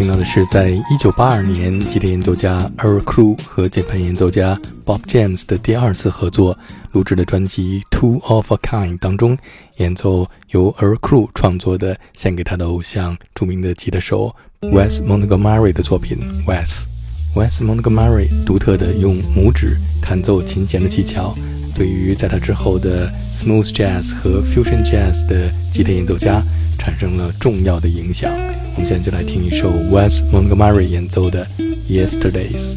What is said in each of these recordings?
听到的是在一九八二年，吉他演奏家 Eric Crew 和键盘演奏家 Bob James 的第二次合作录制的专辑《Two of a Kind》当中，演奏由 Eric Crew 创作的献给他的偶像、著名的吉他手 Wes Montgomery 的作品《Wes》。Wes Montgomery 独特的用拇指弹奏琴弦的技巧，对于在他之后的 Smooth Jazz 和 Fusion Jazz 的吉他演奏家产生了重要的影响。我们现在就来听一首 Wes Montgomery 演奏的《Yesterdays》。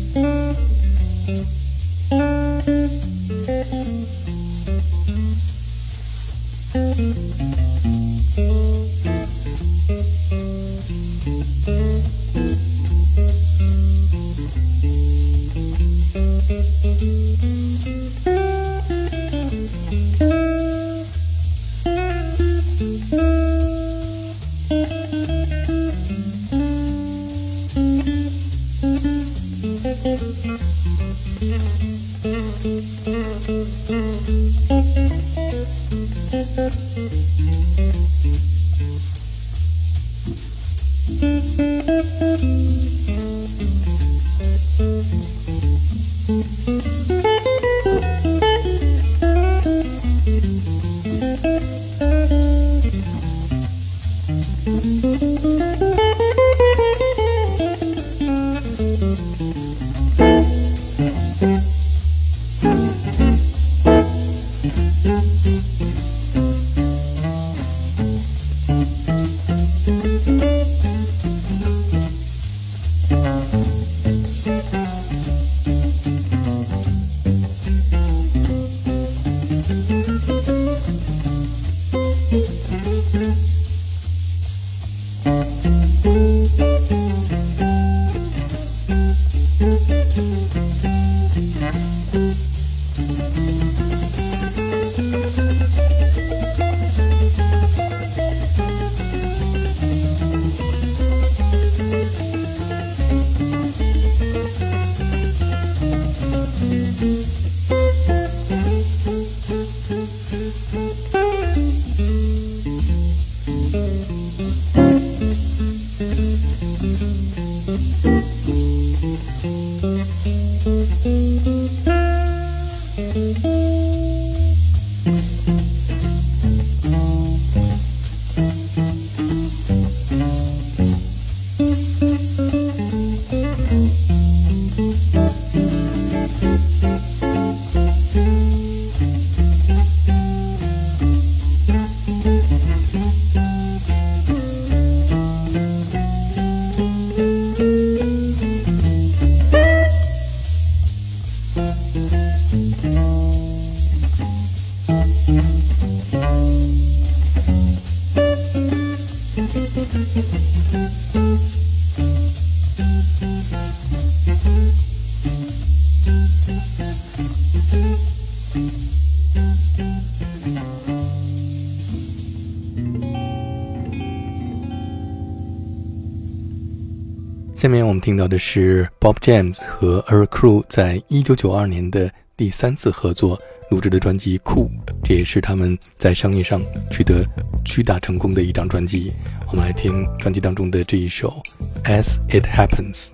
下面我们听到的是 Bob James 和 Eric Crew 在一九九二年的第三次合作录制的专辑《酷》，这也是他们在商业上取得巨大成功的一张专辑。我们来听专辑当中的这一首《As It Happens》。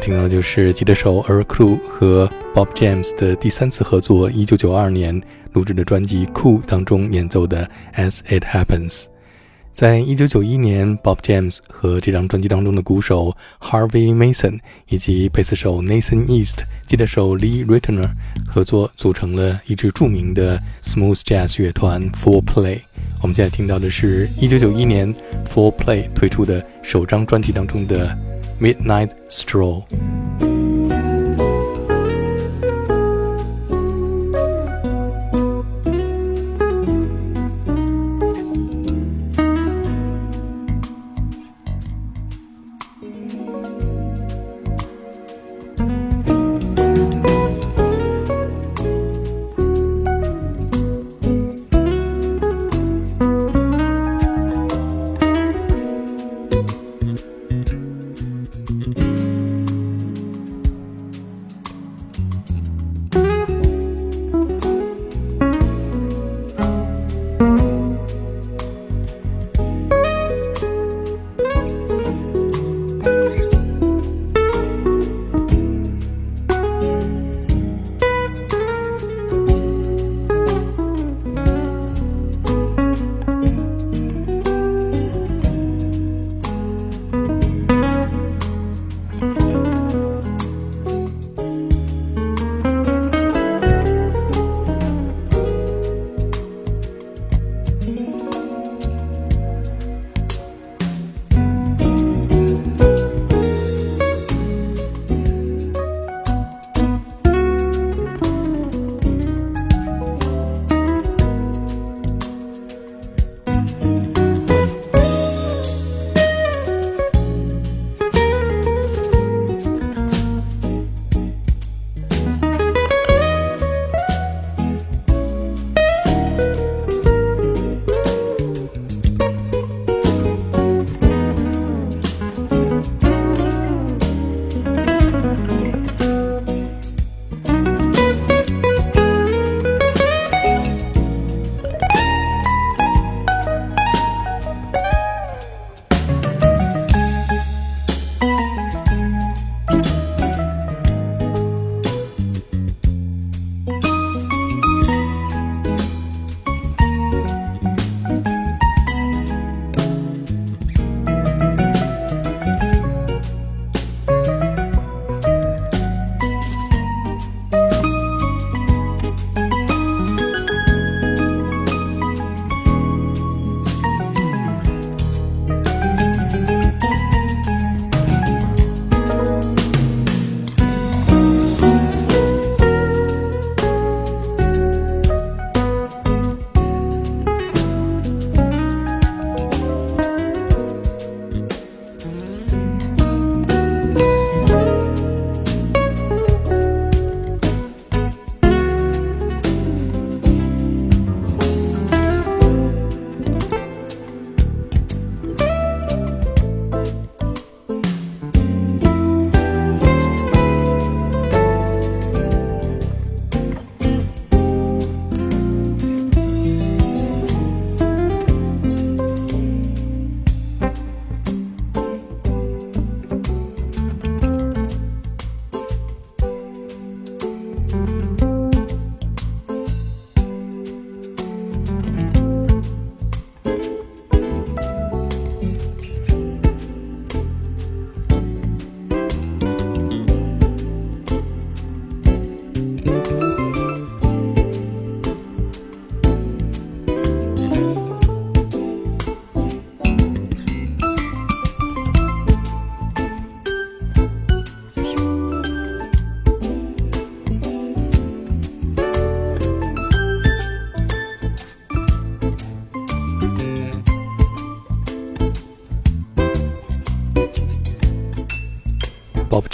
听到的就是吉他手 Earl Klugh 和 Bob James 的第三次合作，一九九二年录制的专辑《Cool》当中演奏的《As It Happens》。在一九九一年，Bob James 和这张专辑当中的鼓手 Harvey Mason 以及贝斯手 Nathan East、吉他手 Lee r i t t e n e r 合作，组成了一支著名的 Smooth Jazz 乐团 Four Play。我们现在听到的是一九九一年 Four Play 推出的首张专辑当中的 Midnight Stroll。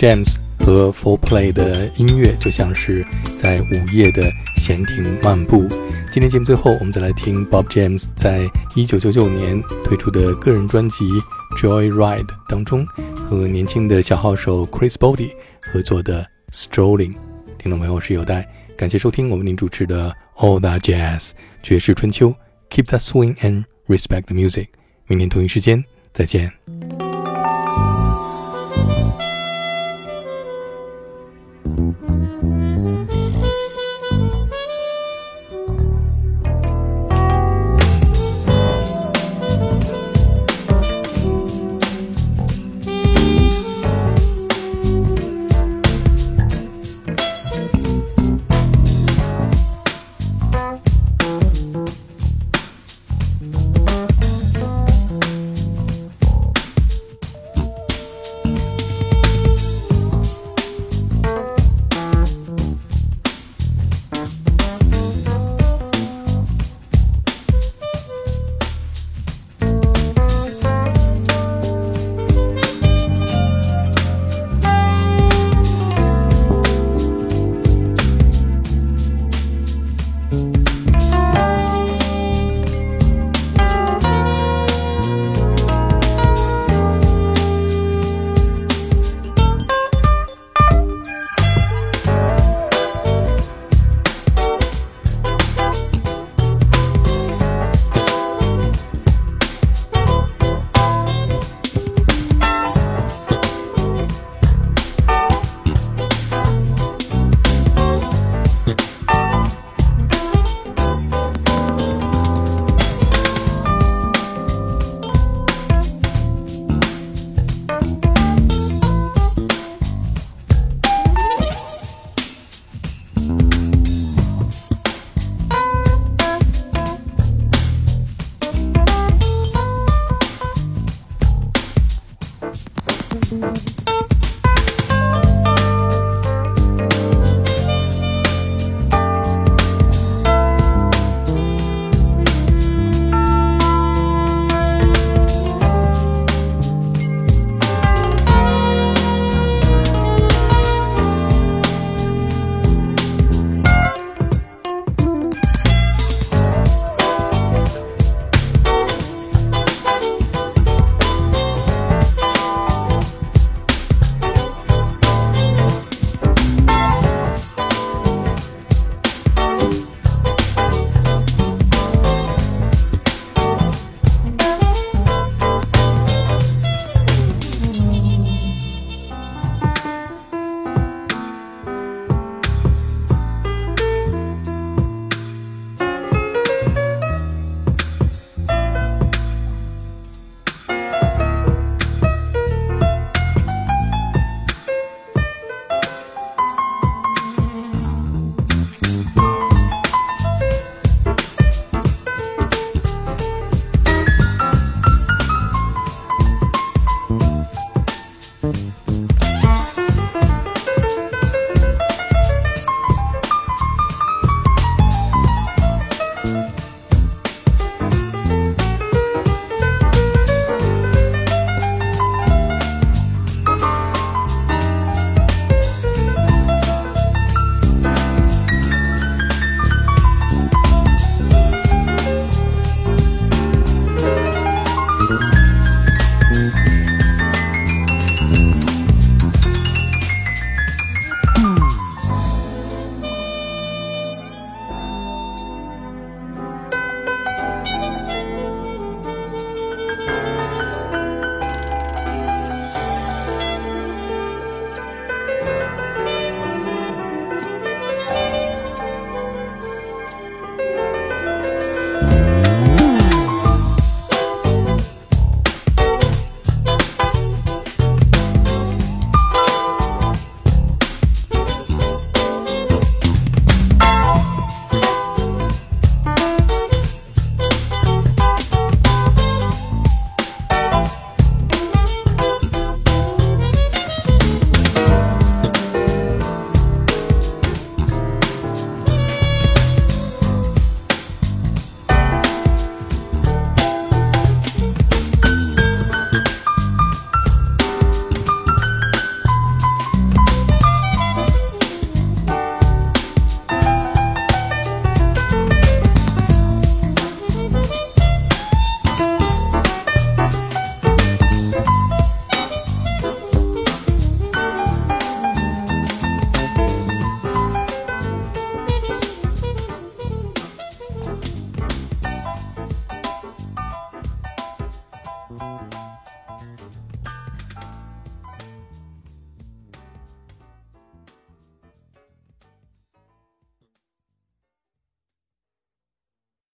James 和 Four Play 的音乐就像是在午夜的闲庭漫步。今天节目最后，我们再来听 Bob James 在一九九九年推出的个人专辑《Joy Ride》当中和年轻的小号手 Chris Body 合作的《Strolling》。听众朋友，我是有代，感谢收听我为您主持的 All That Jazz 爵士春秋。Keep that swing and respect the music。明天同一时间再见。